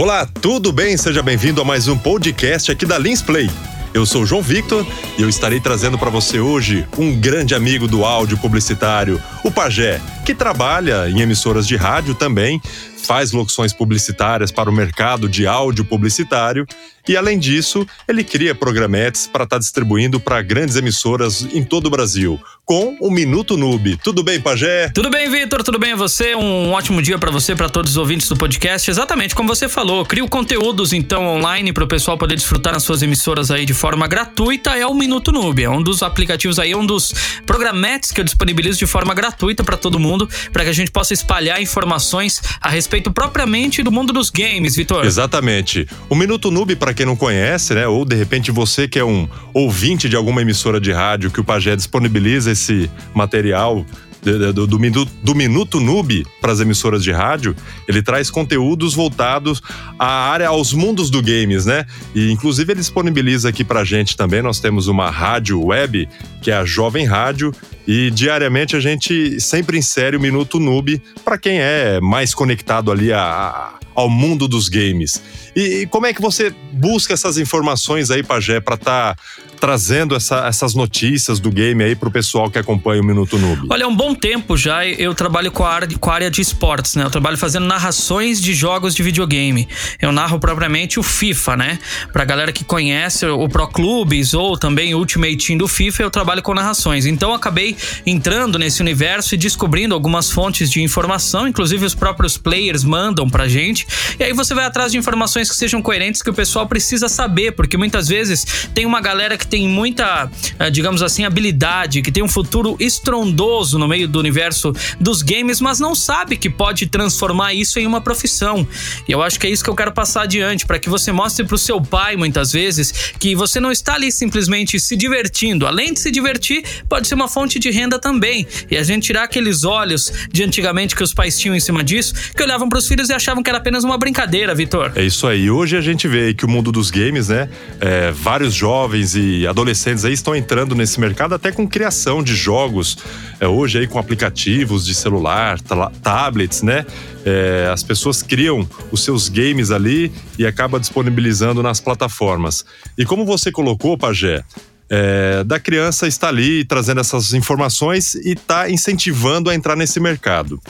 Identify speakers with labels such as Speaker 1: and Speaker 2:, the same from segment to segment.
Speaker 1: Olá, tudo bem? Seja bem-vindo a mais um podcast aqui da Lins Play. Eu sou João Victor e eu estarei trazendo para você hoje um grande amigo do áudio publicitário, o Pajé, que trabalha em emissoras de rádio também, faz locuções publicitárias para o mercado de áudio publicitário e, além disso, ele cria programetes para estar tá distribuindo para grandes emissoras em todo o Brasil, com o Minuto Noob. Tudo bem, Pajé?
Speaker 2: Tudo bem, Vitor? Tudo bem você? Um ótimo dia para você, para todos os ouvintes do podcast. Exatamente como você falou, crio conteúdos então online para o pessoal poder desfrutar nas suas emissoras aí de forma gratuita. É o Minuto Noob, é um dos aplicativos aí, um dos programetes que eu disponibilizo de forma gratuita para todo mundo, para que a gente possa espalhar informações a respeito propriamente do mundo dos games, Vitor.
Speaker 1: Exatamente. O Minuto Noob, para quem não conhece, né? Ou de repente você que é um ouvinte de alguma emissora de rádio que o Pajé disponibiliza esse material do, do, minuto, do Minuto Noob para as emissoras de rádio, ele traz conteúdos voltados à área, aos mundos do games, né? E inclusive ele disponibiliza aqui para gente também. Nós temos uma rádio web, que é a Jovem Rádio, e diariamente a gente sempre insere o Minuto Noob para quem é mais conectado ali a, a, ao mundo dos games. E, e, como é que você busca essas informações aí, Pajé, para estar tá trazendo essa, essas notícias do game aí pro pessoal que acompanha o Minuto Noob?
Speaker 2: Olha, há um bom tempo já eu trabalho com a, área, com a área de esportes, né? Eu trabalho fazendo narrações de jogos de videogame. Eu narro propriamente o FIFA, né? Pra galera que conhece o Pro Clubes ou também o Ultimate Team do FIFA, eu trabalho com narrações. Então acabei entrando nesse universo e descobrindo algumas fontes de informação, inclusive os próprios players mandam pra gente. E aí você vai atrás de informações que sejam coerentes que o pessoal precisa saber, porque muitas vezes tem uma galera que tem muita, eh, digamos assim, habilidade, que tem um futuro estrondoso no meio do universo dos games, mas não sabe que pode transformar isso em uma profissão. E eu acho que é isso que eu quero passar adiante, para que você mostre pro seu pai, muitas vezes, que você não está ali simplesmente se divertindo. Além de se divertir, pode ser uma fonte de renda também. E a gente tirar aqueles olhos de antigamente que os pais tinham em cima disso, que olhavam para os filhos e achavam que era apenas uma brincadeira, Vitor.
Speaker 1: É isso aí. Hoje a gente vê que o mundo dos games, né? É, vários jovens e adolescentes aí estão entrando nesse mercado até com criação de jogos. É, hoje aí com aplicativos de celular, tablets, né? É, as pessoas criam os seus games ali e acaba disponibilizando nas plataformas. E como você colocou, Pajé, é, da criança está ali trazendo essas informações e está incentivando a entrar nesse mercado.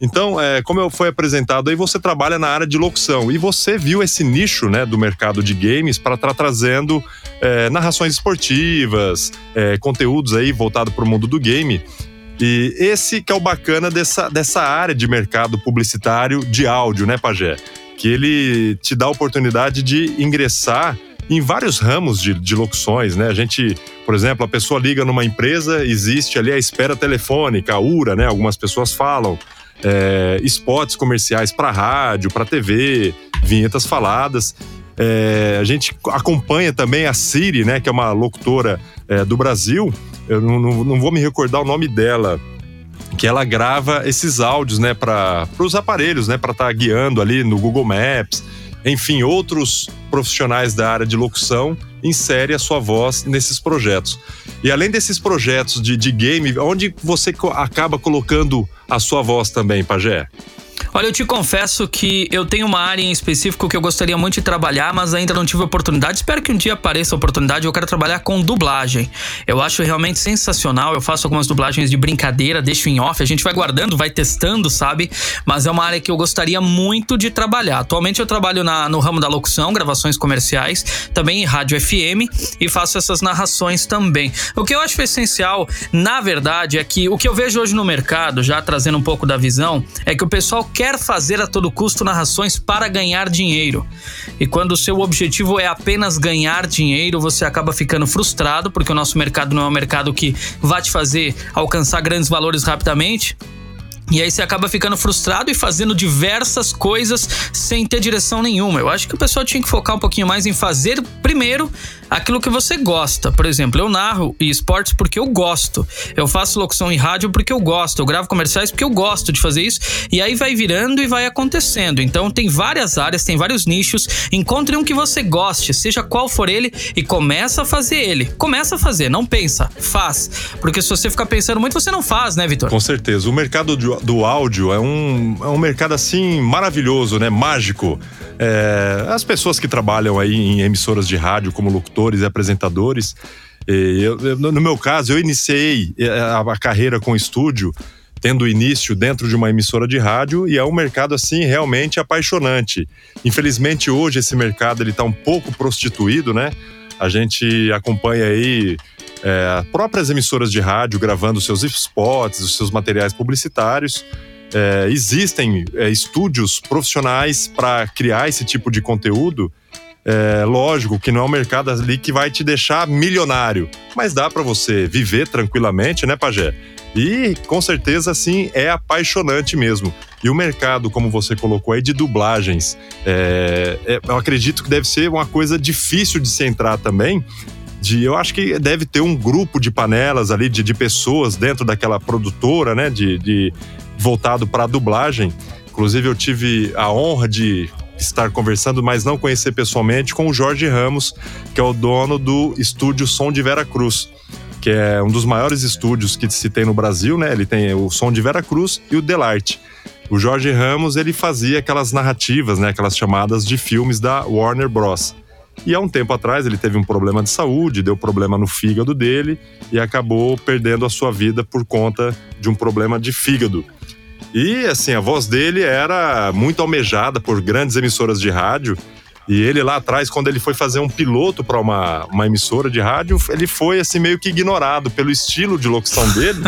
Speaker 1: Então, é, como foi apresentado aí, você trabalha na área de locução e você viu esse nicho né, do mercado de games para estar tá trazendo é, narrações esportivas, é, conteúdos aí voltado para o mundo do game. E esse que é o bacana dessa, dessa área de mercado publicitário de áudio, né, Pajé? Que ele te dá a oportunidade de ingressar em vários ramos de, de locuções, né? A gente, por exemplo, a pessoa liga numa empresa, existe ali a espera telefônica, a URA, né? Algumas pessoas falam é, spots comerciais para rádio, para TV, vinhetas faladas. É, a gente acompanha também a Siri, né, que é uma locutora é, do Brasil. Eu não, não, não, vou me recordar o nome dela, que ela grava esses áudios, né, para os aparelhos, né, para estar tá guiando ali no Google Maps. Enfim, outros profissionais da área de locução insere a sua voz nesses projetos. E além desses projetos de, de game, onde você acaba colocando a sua voz também, Pajé?
Speaker 2: Olha, eu te confesso que eu tenho uma área em específico que eu gostaria muito de trabalhar, mas ainda não tive oportunidade. Espero que um dia apareça a oportunidade. Eu quero trabalhar com dublagem. Eu acho realmente sensacional. Eu faço algumas dublagens de brincadeira, deixo em off. A gente vai guardando, vai testando, sabe? Mas é uma área que eu gostaria muito de trabalhar. Atualmente eu trabalho na, no ramo da locução, gravações comerciais, também em rádio FM e faço essas narrações também. O que eu acho essencial, na verdade, é que o que eu vejo hoje no mercado, já trazendo um pouco da visão, é que o pessoal quer fazer a todo custo narrações para ganhar dinheiro. E quando o seu objetivo é apenas ganhar dinheiro, você acaba ficando frustrado, porque o nosso mercado não é um mercado que vai te fazer alcançar grandes valores rapidamente. E aí você acaba ficando frustrado e fazendo diversas coisas sem ter direção nenhuma. Eu acho que o pessoal tinha que focar um pouquinho mais em fazer primeiro aquilo que você gosta. Por exemplo, eu narro esportes porque eu gosto. Eu faço locução em rádio porque eu gosto. Eu gravo comerciais porque eu gosto de fazer isso. E aí vai virando e vai acontecendo. Então tem várias áreas, tem vários nichos. Encontre um que você goste, seja qual for ele, e começa a fazer ele. Começa a fazer, não pensa, faz. Porque se você ficar pensando muito, você não faz, né, Vitor?
Speaker 1: Com certeza. O mercado do áudio é um, é um mercado assim maravilhoso, né? Mágico. É, as pessoas que trabalham aí em emissoras de rádio como locutores e apresentadores, eu, no meu caso, eu iniciei é, a, a carreira com estúdio tendo início dentro de uma emissora de rádio e é um mercado assim realmente apaixonante. Infelizmente hoje esse mercado ele está um pouco prostituído, né? A gente acompanha aí é, próprias emissoras de rádio gravando seus spots, os seus materiais publicitários. É, existem é, estúdios profissionais para criar esse tipo de conteúdo. É, lógico que não é um mercado ali que vai te deixar milionário, mas dá para você viver tranquilamente, né, Pajé? E com certeza, sim, é apaixonante mesmo. E o mercado, como você colocou aí, de dublagens, é, é, eu acredito que deve ser uma coisa difícil de se entrar também, de eu acho que deve ter um grupo de panelas ali de, de pessoas dentro daquela produtora, né, de, de voltado para a dublagem. Inclusive eu tive a honra de estar conversando, mas não conhecer pessoalmente com o Jorge Ramos, que é o dono do estúdio Som de Vera Cruz, que é um dos maiores estúdios que se tem no Brasil, né? Ele tem o Som de Vera Cruz e o Delarte. O Jorge Ramos, ele fazia aquelas narrativas, né, aquelas chamadas de filmes da Warner Bros. E há um tempo atrás ele teve um problema de saúde, deu problema no fígado dele e acabou perdendo a sua vida por conta de um problema de fígado. E assim, a voz dele era muito almejada por grandes emissoras de rádio. E ele lá atrás, quando ele foi fazer um piloto para uma, uma emissora de rádio, ele foi assim meio que ignorado pelo estilo de locução dele.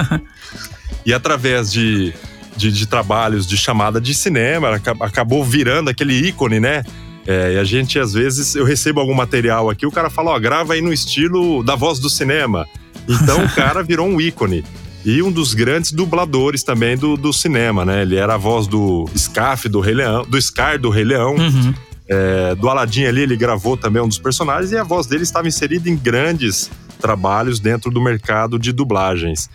Speaker 1: e através de, de, de, trabalhos de chamada de cinema, acabou virando aquele ícone, né? É, e a gente, às vezes, eu recebo algum material aqui, o cara fala, ó, grava aí no estilo da voz do cinema. Então o cara virou um ícone. E um dos grandes dubladores também do, do cinema, né? Ele era a voz do Scarf do Rei Leão, do Scar do Rei Leão. Uhum. É, do Aladdin ali, ele gravou também um dos personagens e a voz dele estava inserida em grandes trabalhos dentro do mercado de dublagens.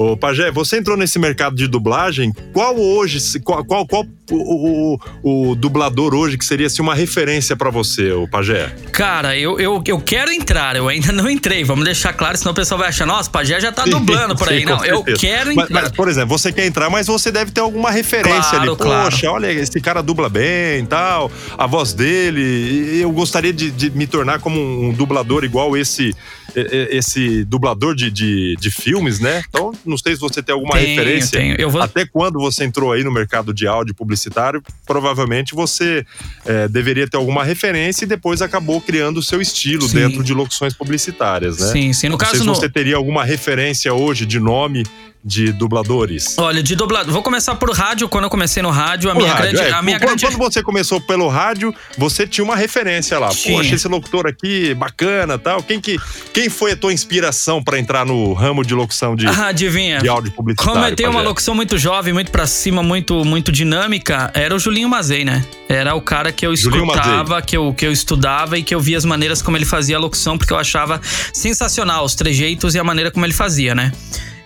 Speaker 1: Ô, Pajé, você entrou nesse mercado de dublagem. Qual hoje, qual, qual, qual o, o, o, dublador hoje que seria assim, uma referência para você, o Pajé?
Speaker 2: Cara, eu, eu, eu quero entrar, eu ainda não entrei. Vamos deixar claro, senão o pessoal vai achar, nossa, o Pajé já tá sim, dublando por aí. Sim, não, eu quero entrar.
Speaker 1: Mas, mas, por exemplo, você quer entrar, mas você deve ter alguma referência claro, ali. Poxa, claro. olha, esse cara dubla bem e tal, a voz dele. Eu gostaria de, de me tornar como um dublador igual esse esse dublador de, de, de, filmes, né? Então, não sei se você tem alguma tenho, referência. Tenho. Eu vou... Até quando você entrou aí no mercado de áudio publicitário, provavelmente você é, deveria ter alguma referência e depois acabou criando o seu estilo sim. dentro de locuções publicitárias, né?
Speaker 2: Sim, sim. No
Speaker 1: não
Speaker 2: caso,
Speaker 1: sei se
Speaker 2: no...
Speaker 1: você teria alguma referência hoje de nome de dubladores?
Speaker 2: Olha, de dublador. Vou começar por rádio. Quando eu comecei no rádio, a minha rádio, grande. É. A minha
Speaker 1: quando,
Speaker 2: grande...
Speaker 1: quando você começou pelo rádio, você tinha uma referência lá. Tinha. Poxa, esse locutor aqui, bacana tal. Quem, que, quem foi a tua inspiração para entrar no ramo de locução de,
Speaker 2: ah, adivinha.
Speaker 1: de áudio publicitário?
Speaker 2: Como eu tenho uma locução muito jovem, muito pra cima, muito, muito dinâmica, era o Julinho Mazei, né? Era o cara que eu escutava, que eu, que eu estudava e que eu via as maneiras como ele fazia a locução, porque eu achava sensacional os trejeitos e a maneira como ele fazia, né?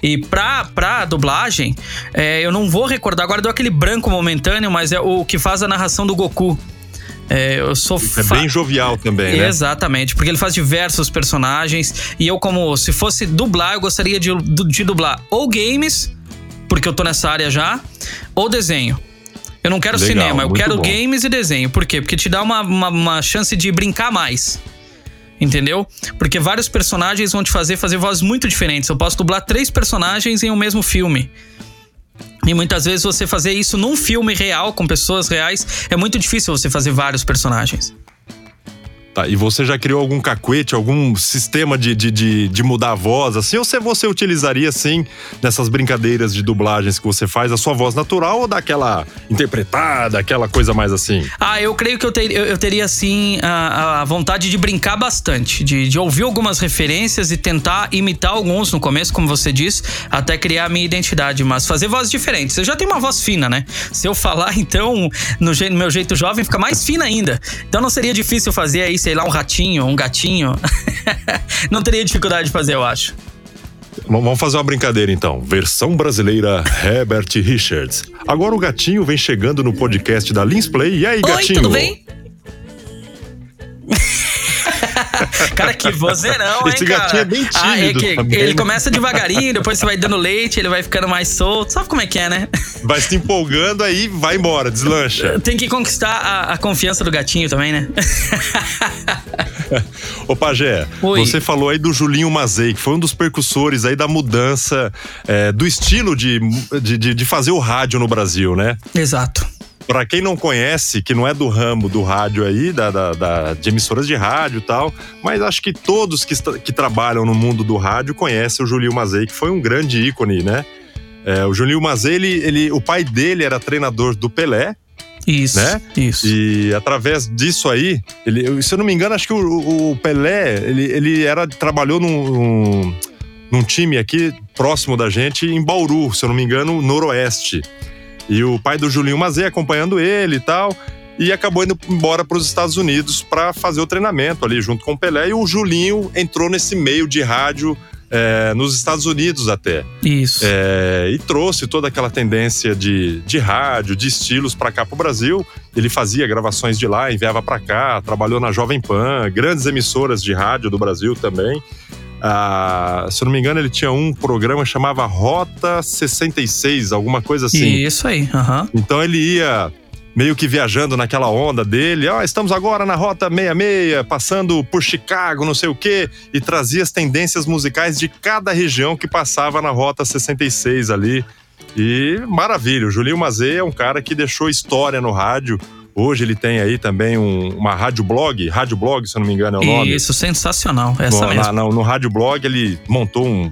Speaker 2: E pra, pra dublagem, é, eu não vou recordar, agora deu aquele branco momentâneo, mas é o que faz a narração do Goku. É, eu sou
Speaker 1: É bem jovial também, né?
Speaker 2: Exatamente, porque ele faz diversos personagens. E eu, como se fosse dublar, eu gostaria de, de dublar ou games, porque eu tô nessa área já, ou desenho. Eu não quero Legal, cinema, eu quero bom. games e desenho. Por quê? Porque te dá uma, uma, uma chance de brincar mais entendeu? Porque vários personagens vão te fazer fazer vozes muito diferentes. Eu posso dublar três personagens em um mesmo filme. E muitas vezes você fazer isso num filme real, com pessoas reais, é muito difícil você fazer vários personagens.
Speaker 1: Tá, e você já criou algum cacuete, algum sistema de, de, de, de, mudar a voz, assim? Ou você, você utilizaria, assim, nessas brincadeiras de dublagens que você faz, a sua voz natural ou daquela interpretada, aquela coisa mais assim?
Speaker 2: Ah, eu creio que eu, ter, eu, eu teria, assim, a, a, vontade de brincar bastante, de, de ouvir algumas referências e tentar imitar alguns no começo, como você disse, até criar a minha identidade, mas fazer vozes diferentes. Eu já tenho uma voz fina, né? Se eu falar, então, no, no meu jeito jovem, fica mais fina ainda. Então não seria difícil fazer aí sei lá, um ratinho, um gatinho, não teria dificuldade de fazer, eu acho.
Speaker 1: Vamos fazer uma brincadeira então. Versão brasileira Herbert Richards. Agora o gatinho vem chegando no podcast da Lins Play. E aí,
Speaker 2: Oi,
Speaker 1: gatinho?
Speaker 2: Tudo bem? Cara, que vozeirão, hein,
Speaker 1: Esse
Speaker 2: cara?
Speaker 1: gatinho é bem tímido
Speaker 2: ah, é
Speaker 1: também,
Speaker 2: Ele
Speaker 1: né?
Speaker 2: começa devagarinho, depois você vai dando leite, ele vai ficando mais solto. Sabe como é que é, né?
Speaker 1: Vai se empolgando aí, vai embora, deslancha.
Speaker 2: Tem que conquistar a, a confiança do gatinho também, né?
Speaker 1: Ô Pajé,
Speaker 2: Oi.
Speaker 1: você falou aí do Julinho Mazei, que foi um dos percussores aí da mudança é, do estilo de, de- de fazer o rádio no Brasil, né?
Speaker 2: Exato.
Speaker 1: Pra quem não conhece, que não é do ramo do rádio aí, da, da- da- de emissoras de rádio e tal, mas acho que todos que, que trabalham no mundo do rádio conhecem o Julinho Mazei, que foi um grande ícone, né? É, o Julinho Mazei, ele, ele, o pai dele era treinador do Pelé,
Speaker 2: Isso.
Speaker 1: Né?
Speaker 2: Isso.
Speaker 1: e através disso aí, ele, se eu não me engano, acho que o, o Pelé, ele, ele era, trabalhou num, num, num time aqui próximo da gente, em Bauru, se eu não me engano, noroeste. E o pai do Julinho Mazei acompanhando ele e tal. E acabou indo embora para os Estados Unidos para fazer o treinamento ali junto com o Pelé. E o Julinho entrou nesse meio de rádio é, nos Estados Unidos até.
Speaker 2: Isso.
Speaker 1: É, e trouxe toda aquela tendência de, de rádio, de estilos para cá para o Brasil. Ele fazia gravações de lá, enviava para cá, trabalhou na Jovem Pan, grandes emissoras de rádio do Brasil também. Ah, se eu não me engano, ele tinha um programa chamava Rota 66, alguma coisa assim.
Speaker 2: Isso aí. Aham.
Speaker 1: Então ele ia meio que viajando naquela onda dele. Ó, estamos agora na Rota 66, passando por Chicago, não sei o quê, e trazia as tendências musicais de cada região que passava na Rota 66 ali. E maravilha, o Julinho Mazei é um cara que deixou história no rádio. Hoje ele tem aí também um- uma rádio blog, rádio blog, se eu não me engano é o nome.
Speaker 2: Isso, sensacional. Essa
Speaker 1: no,
Speaker 2: mesmo.
Speaker 1: na- na- no rádio blog ele montou um,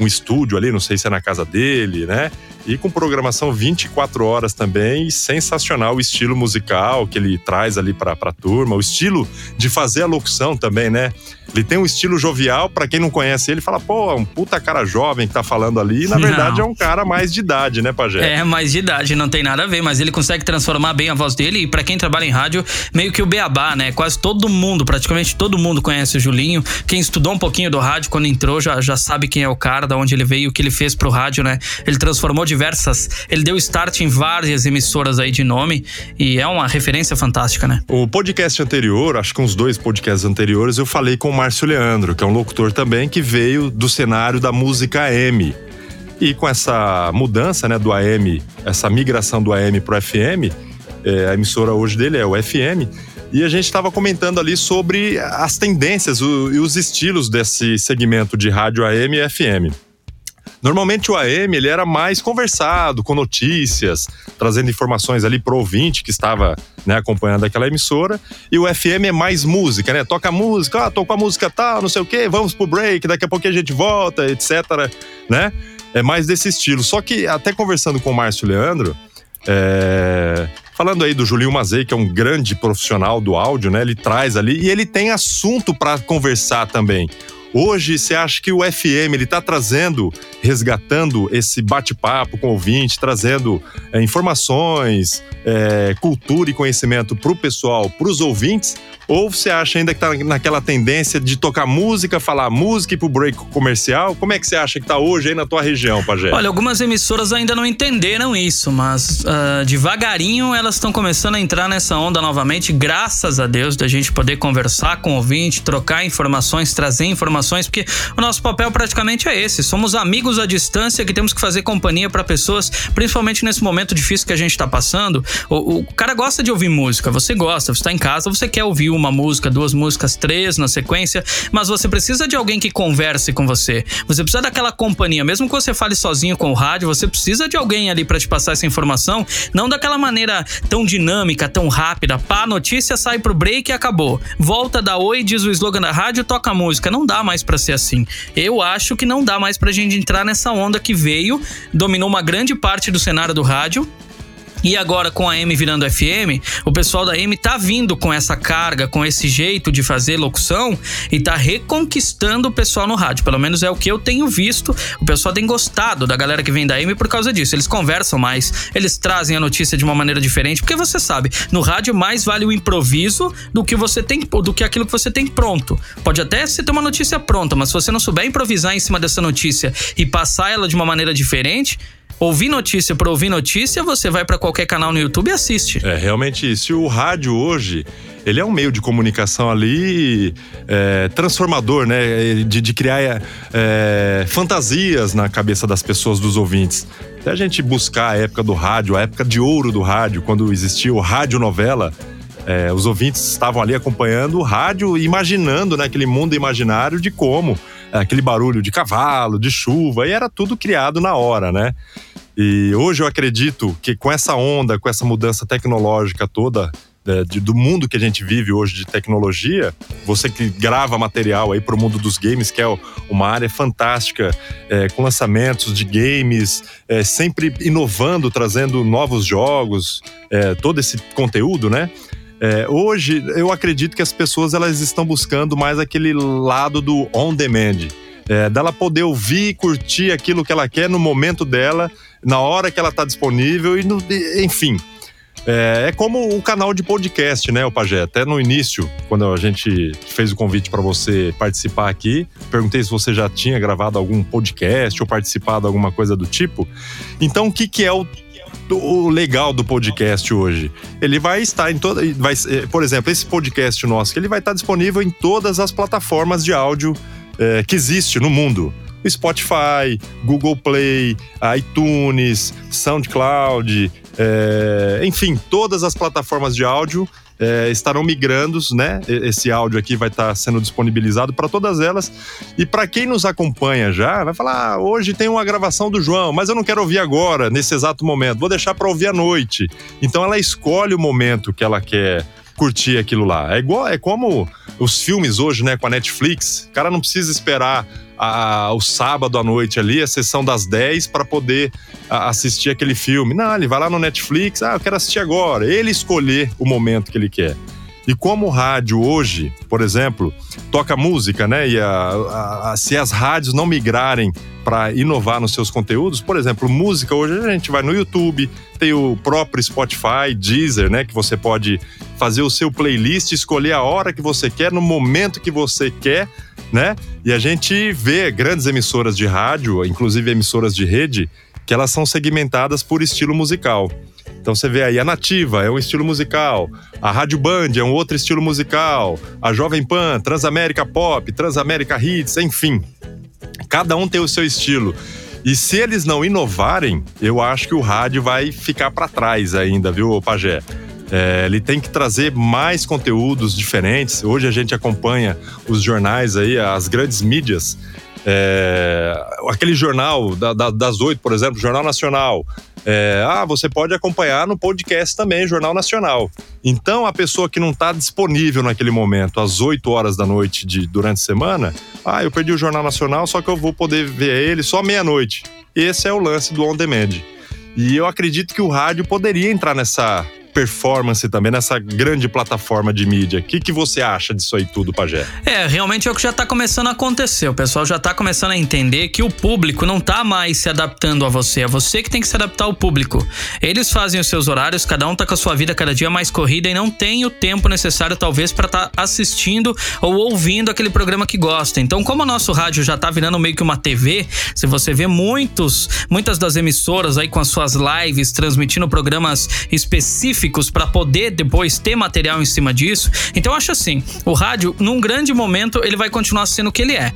Speaker 1: um estúdio ali, não sei se é na casa dele, né? E com programação 24 horas também, sensacional o estilo musical que ele traz ali pra, pra turma, o estilo de fazer a locução também, né? Ele tem um estilo jovial, pra quem não conhece ele, fala, pô, é um puta cara jovem que tá falando ali, e na
Speaker 2: Não.
Speaker 1: verdade é um cara mais de idade, né, Pajé?
Speaker 2: É, mais de idade, não tem nada a ver, mas ele consegue transformar bem a voz dele. E pra quem trabalha em rádio, meio que o beabá, né? Quase todo mundo, praticamente todo mundo conhece o Julinho. Quem estudou um pouquinho do rádio quando entrou já, já sabe quem é o cara, da onde ele veio, o que ele fez pro rádio, né? Ele transformou diversas. Ele deu start em várias emissoras aí de nome e é uma referência fantástica, né?
Speaker 1: O podcast anterior, acho que uns dois podcasts anteriores, eu falei com o Márcio Leandro, que é um locutor também que veio do cenário da música AM. E com essa mudança né, do AM, essa migração do AM para o FM, é, a emissora hoje dele é o FM. E a gente estava comentando ali sobre as tendências e os estilos desse segmento de rádio AM e FM. Normalmente o AM ele era mais conversado, com notícias, trazendo informações ali pro ouvinte que estava né, acompanhando aquela emissora. E o FM é mais música, né? Toca música, ah, tô com a música tal, não sei o quê, vamos pro break, daqui a pouco a gente volta, etc. Né? É mais desse estilo. Só que até conversando com o Márcio Leandro, é, Falando aí do Julinho Mazei, que é um grande profissional do áudio, né? Ele traz ali e ele tem assunto para conversar também. Hoje, você acha que o FM ele tá trazendo, resgatando esse bate-papo com o ouvinte, trazendo é, informações, é, cultura e conhecimento para o pessoal, para os ouvintes? Ou você acha ainda que tá naquela tendência de tocar música, falar música e ir pro break comercial? Como é que você acha que tá hoje aí na tua região, Pajé?
Speaker 2: Olha, algumas emissoras ainda não entenderam isso, mas ah, devagarinho elas estão começando a entrar nessa onda novamente, graças a Deus, da gente poder conversar com o ouvinte, trocar informações, trazer informações, porque o nosso papel praticamente é esse. Somos amigos à distância que temos que fazer companhia para pessoas, principalmente nesse momento difícil que a gente tá passando. O, o cara gosta de ouvir música, você gosta, você tá em casa, você quer ouvir uma música, duas músicas, três na sequência, mas você precisa de alguém que converse com você. Você precisa daquela companhia, mesmo que você fale sozinho com o rádio, você precisa de alguém ali para te passar essa informação, não daquela maneira tão dinâmica, tão rápida. Pá, notícia sai pro break e acabou. Volta da oi, diz o slogan da rádio, toca a música. Não dá mais para ser assim. Eu acho que não dá mais pra gente entrar nessa onda que veio, dominou uma grande parte do cenário do rádio e agora com a M virando FM, o pessoal da M tá vindo com essa carga, com esse jeito de fazer locução e tá reconquistando o pessoal no rádio. Pelo menos é o que eu tenho visto. O pessoal tem gostado da galera que vem da M por causa disso. Eles conversam mais, eles trazem a notícia de uma maneira diferente, porque você sabe, no rádio mais vale o improviso do que você tem, do que aquilo que você tem pronto. Pode até você ter uma notícia pronta, mas se você não souber improvisar em cima dessa notícia e passar ela de uma maneira diferente, ouvir notícia por ouvir notícia, você vai para qualquer canal no YouTube e assiste.
Speaker 1: É realmente isso. o rádio hoje ele é um meio de comunicação ali é, transformador, né? De, de criar é, fantasias na cabeça das pessoas, dos ouvintes. Até a gente buscar a época do rádio, a época de ouro do rádio, quando existia o rádio novela. É, os ouvintes estavam ali acompanhando o rádio, imaginando né, aquele mundo imaginário de como é, aquele barulho de cavalo, de chuva, e era tudo criado na hora, né? E hoje eu acredito que com essa onda, com essa mudança tecnológica toda é, de, do mundo que a gente vive hoje de tecnologia, você que grava material aí para o mundo dos games, que é uma área fantástica, é, com lançamentos de games, é, sempre inovando, trazendo novos jogos, é, todo esse conteúdo, né? É, hoje, eu acredito que as pessoas elas estão buscando mais aquele lado do on demand. É, dela poder ouvir e curtir aquilo que ela quer no momento dela, na hora que ela está disponível, e no, enfim. É, é, como o canal de podcast, né, o Pajé? Até no início, quando a gente fez o convite para você participar aqui, perguntei se você já tinha gravado algum podcast ou participado de alguma coisa do tipo. Então, o que, que é o o legal do podcast hoje. Ele vai estar em toda. Vai, é, por exemplo, esse podcast nosso, ele vai estar disponível em todas as plataformas de áudio é, que existe no mundo. Spotify, Google Play, iTunes, SoundCloud, é, enfim, todas as plataformas de áudio é, estarão migrando, né? Esse áudio aqui vai estar sendo disponibilizado para todas elas. E para quem nos acompanha já, vai falar: ah, hoje tem uma gravação do João, mas eu não quero ouvir agora, nesse exato momento, vou deixar para ouvir à noite. Então ela escolhe o momento que ela quer curtir aquilo lá. É igual, é como os filmes hoje, né, com a Netflix. O cara não precisa esperar a, o sábado à noite ali, a sessão das 10, para poder a, assistir aquele filme. Não, ele vai lá no Netflix, ah, eu quero assistir agora. Ele escolher o momento que ele quer. E como o rádio hoje, por exemplo, toca música, né? E a, se as rádios não migrarem para inovar nos seus conteúdos, por exemplo, música hoje a gente vai no YouTube, tem o próprio Spotify, Deezer, né? Que você pode fazer o seu playlist, escolher a hora que você quer, no momento que você quer, né? E a gente vê grandes emissoras de rádio, inclusive emissoras de rede, que elas são segmentadas por estilo musical. Então você vê aí a Nativa é um estilo musical, a Rádio Band é um outro estilo musical, a Jovem Pan, Transamérica Pop, Transamérica Hits, enfim. Cada um tem o seu estilo. E se eles não inovarem, eu acho que o rádio vai ficar para trás ainda, viu, Pajé? É, ele tem que trazer mais conteúdos diferentes. Hoje a gente acompanha os jornais aí, as grandes mídias. É, aquele jornal da, da, das oito, por exemplo, Jornal Nacional, é, ah, você pode acompanhar no podcast também, Jornal Nacional. Então, a pessoa que não está disponível naquele momento, às 8 horas da noite de, durante a semana, ah, eu perdi o Jornal Nacional, só que eu vou poder ver ele só meia-noite. Esse é o lance do on demand. E eu acredito que o rádio poderia entrar nessa performance também nessa grande plataforma de mídia. O que, que você acha disso aí tudo, Pajé?
Speaker 2: É, realmente é o que já tá começando a acontecer. O pessoal já tá começando a entender que o público não tá mais se adaptando a você. É você que tem que se adaptar ao público. Eles fazem os seus horários, cada um tá com a sua vida cada dia mais corrida e não tem o tempo necessário, talvez, para estar tá assistindo ou ouvindo aquele programa que gosta. Então, como o nosso rádio já tá virando meio que uma TV, se você vê muitos, muitas das emissoras aí com as suas lives transmitindo programas específicos específicos para poder depois ter material em cima disso. Então acho assim, o rádio, num grande momento, ele vai continuar sendo o que ele é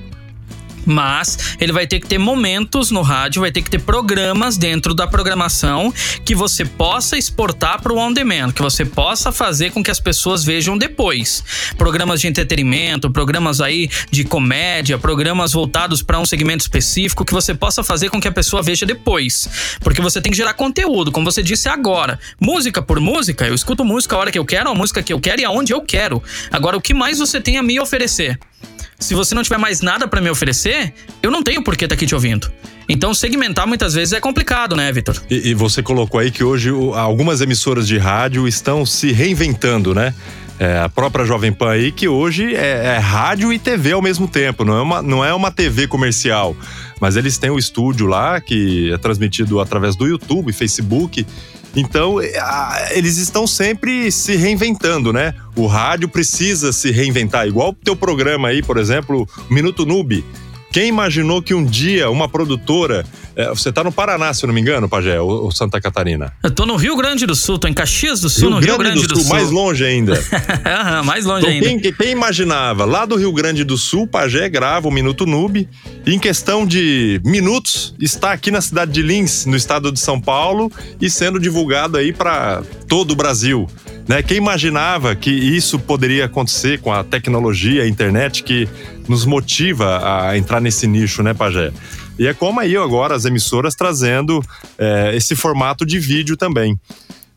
Speaker 2: mas ele vai ter que ter momentos no rádio, vai ter que ter programas dentro da programação que você possa exportar para o on demand, que você possa fazer com que as pessoas vejam depois. Programas de entretenimento, programas aí de comédia, programas voltados para um segmento específico que você possa fazer com que a pessoa veja depois. Porque você tem que gerar conteúdo, como você disse agora. Música por música, eu escuto música a hora que eu quero, a música que eu quero e aonde eu quero. Agora, o que mais você tem a me oferecer? Se você não tiver mais nada para me oferecer, eu não tenho por que estar tá aqui te ouvindo. Então, segmentar muitas vezes é complicado, né, Vitor?
Speaker 1: E, e, você colocou aí que hoje algumas emissoras de rádio estão se reinventando, né? É, a própria Jovem Pan aí, que hoje é, é, rádio e TV ao mesmo tempo, não é, uma, não é uma TV comercial. Mas eles têm o estúdio lá, que é transmitido através do YouTube, Facebook. Então, é, eles estão sempre se reinventando, né? O rádio precisa se reinventar, igual o teu programa aí, por exemplo, Minuto Noob. Quem imaginou que um dia uma produtora É, você tá no Paraná, se eu não me engano, Pajé, ou, ou Santa Catarina?
Speaker 2: Eu tô no Rio Grande do Sul, tô em Caxias do Sul, Rio no Rio Grande, do, do, Sul.
Speaker 1: Mais longe ainda.
Speaker 2: uhum, mais longe
Speaker 1: então,
Speaker 2: ainda.
Speaker 1: Quem, quem, imaginava? Lá do Rio Grande do Sul, Pajé grava o Minuto Noob. E em questão de minutos, está aqui na cidade de Lins, no estado de São Paulo, e sendo divulgado aí para todo o Brasil. Né? Quem imaginava que isso poderia acontecer com a tecnologia, a internet, que nos motiva a entrar nesse nicho, né, Pajé? E é como aí agora as emissoras trazendo é, esse formato de vídeo também.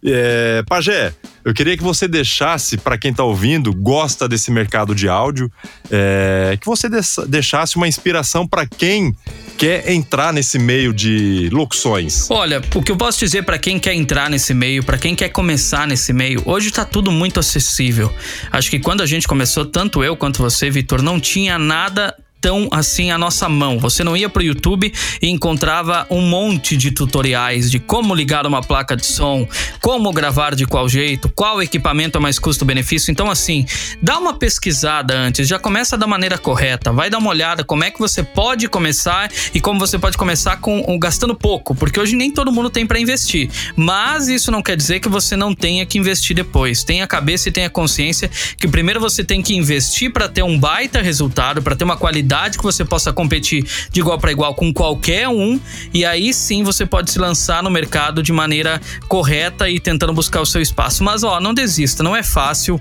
Speaker 1: É, Pajé, eu queria que você deixasse, para quem está ouvindo, gosta desse mercado de áudio, é, que você deixasse uma inspiração para quem quer entrar nesse meio de locuções?
Speaker 2: Olha, o que eu posso dizer para quem quer entrar nesse meio, para quem quer começar nesse meio, hoje está tudo muito acessível. Acho que quando a gente começou, tanto eu quanto você, Vitor, não tinha nada tão assim à nossa mão. Você não ia para o YouTube e encontrava um monte de tutoriais de como ligar uma placa de som, como gravar de qual jeito, qual equipamento é mais custo-benefício. Então, assim, dá uma pesquisada antes, já começa da maneira correta, vai dar uma olhada como é que você pode começar e como você pode começar com gastando pouco, porque hoje nem todo mundo tem para investir. Mas isso não quer dizer que você não tenha que investir depois. Tenha cabeça e tenha consciência que primeiro você tem que investir para ter um baita resultado, para ter uma qualidade que você possa competir de igual para igual com qualquer um, e aí sim você pode se lançar no mercado de maneira correta e tentando buscar o seu espaço. Mas ó, não desista, não é fácil.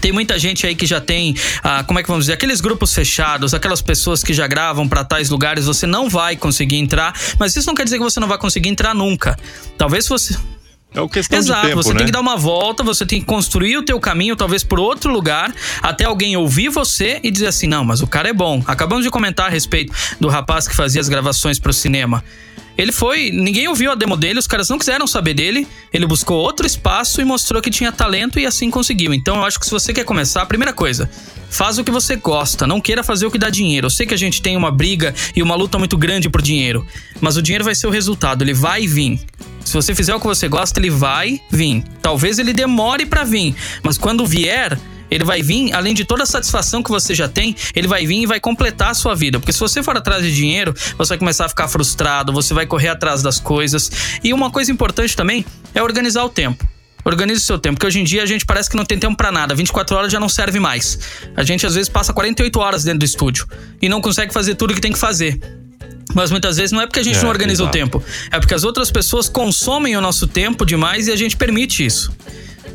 Speaker 2: Tem muita gente aí que já tem, ah, como é que vamos dizer, aqueles grupos fechados, aquelas pessoas que já gravam para tais lugares, você não vai conseguir entrar, mas isso não quer dizer que você não vai conseguir entrar nunca. Talvez você
Speaker 1: é uma questão
Speaker 2: Exato,
Speaker 1: de tempo,
Speaker 2: você
Speaker 1: né?
Speaker 2: tem que dar uma volta, você tem que construir o teu caminho, talvez por outro lugar, até alguém ouvir você e dizer assim: "Não, mas o cara é bom". Acabamos de comentar a respeito do rapaz que fazia as gravações para o cinema. Ele foi, ninguém ouviu a demo dele, os caras não quiseram saber dele. Ele buscou outro espaço e mostrou que tinha talento e assim conseguiu. Então eu acho que se você quer começar, a primeira coisa, faz o que você gosta, não queira fazer o que dá dinheiro. Eu sei que a gente tem uma briga e uma luta muito grande por dinheiro, mas o dinheiro vai ser o resultado, ele vai vir. Se você fizer o que você gosta, ele vai vir. Talvez ele demore para vir, mas quando vier, ele vai vir, além de toda a satisfação que você já tem, ele vai vir e vai completar a sua vida. Porque se você for atrás de dinheiro, você vai começar a ficar frustrado, você vai correr atrás das coisas. E uma coisa importante também é organizar o tempo. Organize o seu tempo, porque hoje em dia a gente parece que não tem tempo para nada. 24 horas já não serve mais. A gente às vezes passa 48 horas dentro do estúdio e não consegue fazer tudo o que tem que fazer. Mas muitas vezes não é porque a gente é, não organiza exato. o tempo, é porque as outras pessoas consomem o nosso tempo demais e a gente permite isso.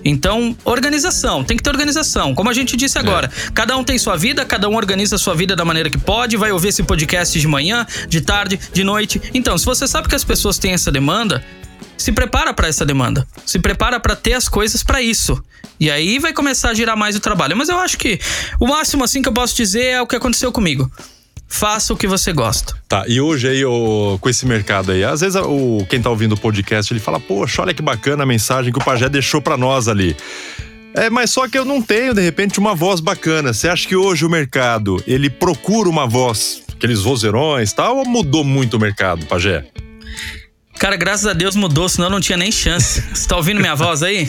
Speaker 2: Então, organização, tem que ter organização. Como a gente disse agora, é. cada um tem sua vida, cada um organiza a sua vida da maneira que pode, vai ouvir esse podcast de manhã, de tarde, de noite. Então, se você sabe que as pessoas têm essa demanda, se prepara para essa demanda. Se prepara para ter as coisas para isso. E aí vai começar a girar mais o trabalho. Mas eu acho que o máximo assim que eu posso dizer é o que aconteceu comigo faça o que você gosta.
Speaker 1: Tá, e hoje aí, o, com esse mercado aí, às vezes o, quem tá ouvindo o podcast, ele fala, poxa, olha que bacana a mensagem que o Pajé deixou para nós ali. É, mas só que eu não tenho, de repente, uma voz bacana. Você acha que hoje o mercado, ele procura uma voz, aqueles vozeirões e tal, ou mudou muito o mercado, Pajé?
Speaker 2: Cara, graças a Deus mudou, senão não tinha nem chance. Você tá ouvindo minha voz aí?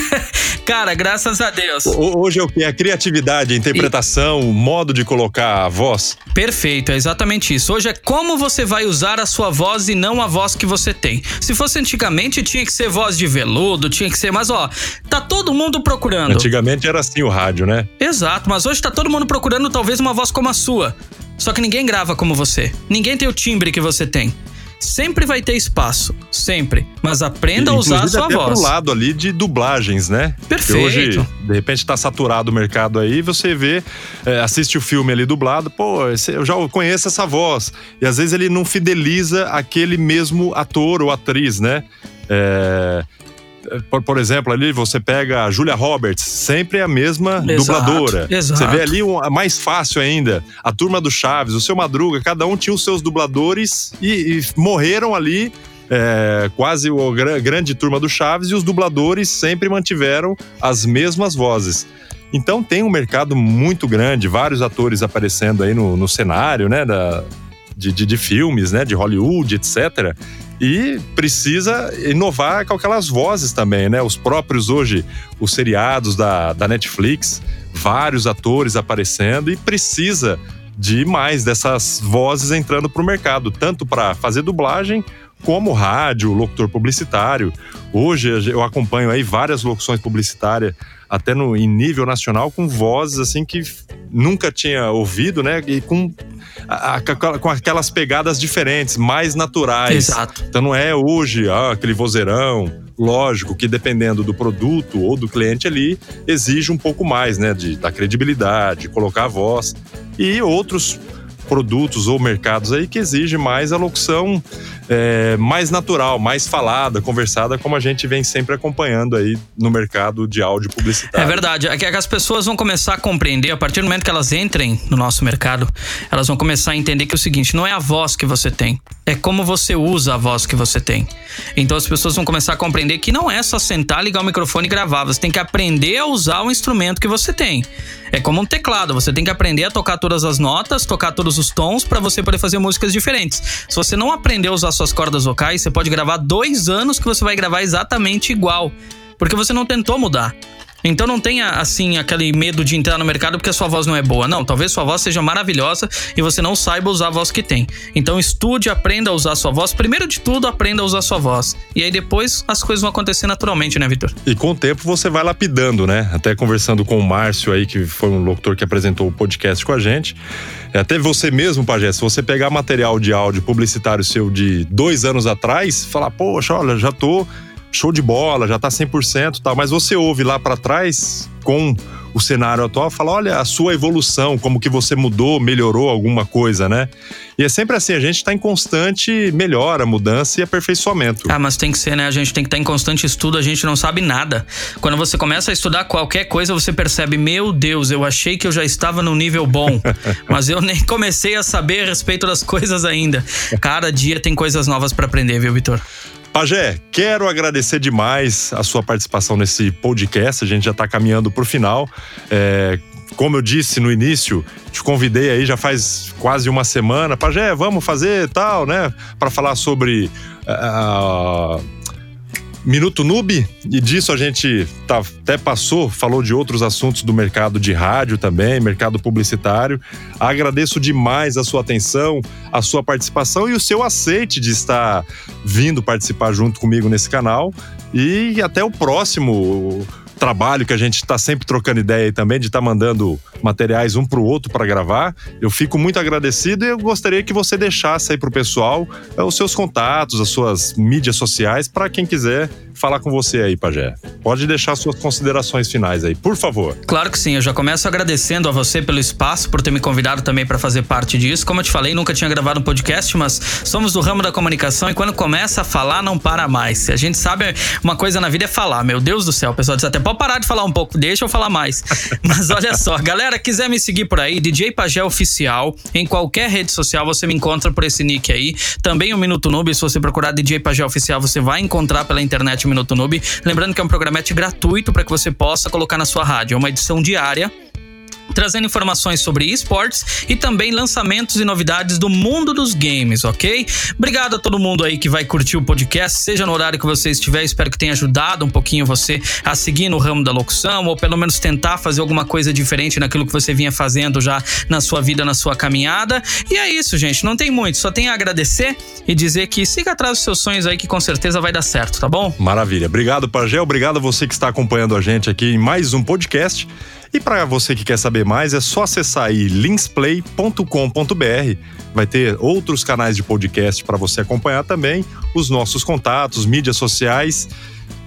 Speaker 2: Cara, graças a Deus.
Speaker 1: Hoje é o que? A criatividade, a interpretação, e... o modo de colocar a voz.
Speaker 2: Perfeito, é exatamente isso. Hoje é como você vai usar a sua voz e não a voz que você tem. Se fosse antigamente, tinha que ser voz de veludo, tinha que ser. Mas ó, tá todo mundo procurando.
Speaker 1: Antigamente era assim o rádio, né?
Speaker 2: Exato, mas hoje tá todo mundo procurando talvez uma voz como a sua. Só que ninguém grava como você. Ninguém tem o timbre que você tem. Sempre vai ter espaço, sempre. Mas aprenda a usar a sua
Speaker 1: até
Speaker 2: voz.
Speaker 1: pro lado ali de dublagens, né?
Speaker 2: Perfeito.
Speaker 1: Porque hoje, de repente, tá saturado o mercado aí, você vê, é, assiste o filme ali dublado, pô, eu já conheço essa voz. E às vezes ele não fideliza aquele mesmo ator ou atriz, né? É, por, por, exemplo, ali você pega a Julia Roberts, sempre a mesma exato, dubladora.
Speaker 2: Exato.
Speaker 1: Você vê ali um, mais fácil ainda, a turma do Chaves, o seu Madruga, cada um tinha os seus dubladores e, e morreram ali. É, quase a grande turma do Chaves e os dubladores sempre mantiveram as mesmas vozes. Então tem um mercado muito grande, vários atores aparecendo aí no, no cenário, né, da, de, de, de filmes, né, de Hollywood, etc. E precisa inovar com aquelas vozes também, né? Os próprios hoje, os seriados da, da Netflix, vários atores aparecendo e precisa de mais dessas vozes entrando para o mercado, tanto para fazer dublagem como rádio, locutor publicitário. Hoje eu acompanho aí várias locuções publicitárias, até no, em nível nacional, com vozes assim que nunca tinha ouvido, né? E com, a, a, com aquelas pegadas diferentes, mais naturais.
Speaker 2: Exato.
Speaker 1: Então não é hoje ah, aquele vozeirão. Lógico que dependendo do produto ou do cliente ali, exige um pouco mais, né? De, da credibilidade, colocar a voz. E outros produtos ou mercados aí que exigem mais a locução é, mais natural, mais falada, conversada, como a gente vem sempre acompanhando aí no mercado de áudio publicitário.
Speaker 2: É verdade. É que as pessoas vão começar a compreender, a partir do momento que elas entrem no nosso mercado, elas vão começar a entender que é o seguinte: não é a voz que você tem, é como você usa a voz que você tem. Então as pessoas vão começar a compreender que não é só sentar, ligar o microfone e gravar, você tem que aprender a usar o instrumento que você tem. É como um teclado, você tem que aprender a tocar todas as notas, tocar todos os tons para você poder fazer músicas diferentes. Se você não aprender a usar suas cordas vocais, você pode gravar dois anos que você vai gravar exatamente igual. Porque você não tentou mudar. Então não tenha, assim, aquele medo de entrar no mercado porque a sua voz não é boa. Não, talvez sua voz seja maravilhosa e você não saiba usar a voz que tem. Então estude, aprenda a usar a sua voz. Primeiro de tudo, aprenda a usar a sua voz. E aí depois as coisas vão acontecer naturalmente, né, Vitor?
Speaker 1: E com o tempo você vai lapidando, né? Até conversando com o Márcio aí, que foi um locutor que apresentou o podcast com a gente. É, até você mesmo, Pajé, se você pegar material de áudio publicitário seu de dois anos atrás, falar, poxa, olha, já tô show de bola, já tá 100% tal, mas você ouve lá para trás com o cenário atual, fala, olha a sua evolução, como que você mudou, melhorou alguma coisa, né? E é sempre assim, a gente está em constante melhora, mudança e aperfeiçoamento.
Speaker 2: Ah, mas tem que ser, né? A gente tem que estar tá em constante estudo, a gente não sabe nada. Quando você começa a estudar qualquer coisa, você percebe, meu Deus, eu achei que eu já estava no nível bom, mas eu nem comecei a saber a respeito das coisas ainda. Cada dia tem coisas novas para aprender, viu, Vitor?
Speaker 1: Pajé, quero agradecer demais a sua participação nesse podcast. A gente já está caminhando para o final. É, como eu disse no início, te convidei aí já faz quase uma semana. Pajé, vamos fazer tal, né? Para falar sobre. Uh, Minuto Noob, e disso a gente tá, até passou, falou de outros assuntos do mercado de rádio também, mercado publicitário. Agradeço demais a sua atenção, a sua participação e o seu aceite de estar vindo participar junto comigo nesse canal. E até o próximo trabalho que a gente está sempre trocando ideia aí também, de estar tá mandando materiais um para o outro para gravar. Eu fico muito agradecido e eu gostaria que você deixasse aí para o pessoal é, os seus contatos, as suas mídias sociais, para quem quiser falar com você aí, Pajé. Pode deixar suas considerações finais aí, por favor.
Speaker 2: Claro que sim, eu já começo agradecendo a você pelo espaço, por ter me convidado também para fazer parte disso. Como eu te falei, nunca tinha gravado um podcast, mas somos do ramo da comunicação e quando começa a falar, não para mais. A gente sabe uma coisa na vida é falar. Meu Deus do céu, o pessoal diz até pode parar de falar um pouco, deixa eu falar mais. Mas olha só, galera, quiser me seguir por aí, DJ Pajé Oficial, em qualquer rede social você me encontra por esse nick aí. Também o Minuto Noob, se você procurar DJ Pajé Oficial, você vai encontrar pela internet Minuto Noob. Lembrando que é um programete gratuito para que você possa colocar na sua rádio. É uma edição diária trazendo informações sobre esportes e também lançamentos e novidades do mundo dos games, ok? Obrigado a todo mundo aí que vai curtir o podcast, seja no horário que você estiver. Espero que tenha ajudado um pouquinho você a seguir no ramo da locução ou pelo menos tentar fazer alguma coisa diferente naquilo que você vinha fazendo já na sua vida, na sua caminhada. E é isso, gente. Não tem muito, só tem a agradecer e dizer que siga atrás dos seus sonhos aí que com certeza vai dar certo, tá bom?
Speaker 1: Maravilha. Obrigado, Pajé. Obrigado a você que está acompanhando a gente aqui em mais um podcast. E para você que quer saber mais, é só acessar aí linsplay.com.br. Vai ter outros canais de podcast para você acompanhar também, os nossos contatos, mídias sociais.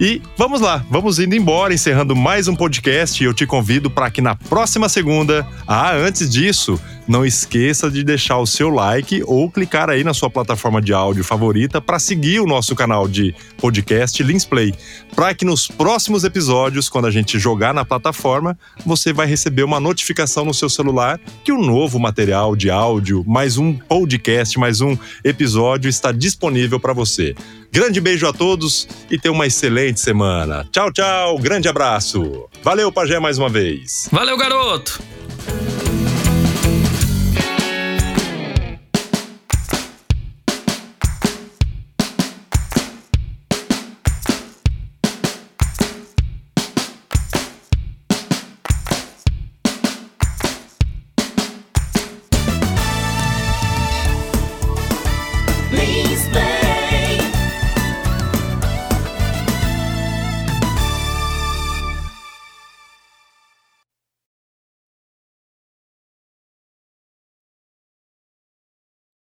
Speaker 1: E vamos lá, vamos indo embora, encerrando mais um podcast. E eu te convido para que na próxima segunda, ah, antes disso, não esqueça de deixar o seu like ou clicar aí na sua plataforma de áudio favorita para seguir o nosso canal de podcast Linsplay, para que nos próximos episódios, quando a gente jogar na plataforma, você vai receber uma notificação no seu celular que o um novo material de áudio, mais um podcast, mais um episódio está disponível para você. Grande beijo a todos e tenha uma excelente semana. Tchau, tchau. Grande abraço. Valeu, Pajé, mais uma vez.
Speaker 2: Valeu, garoto.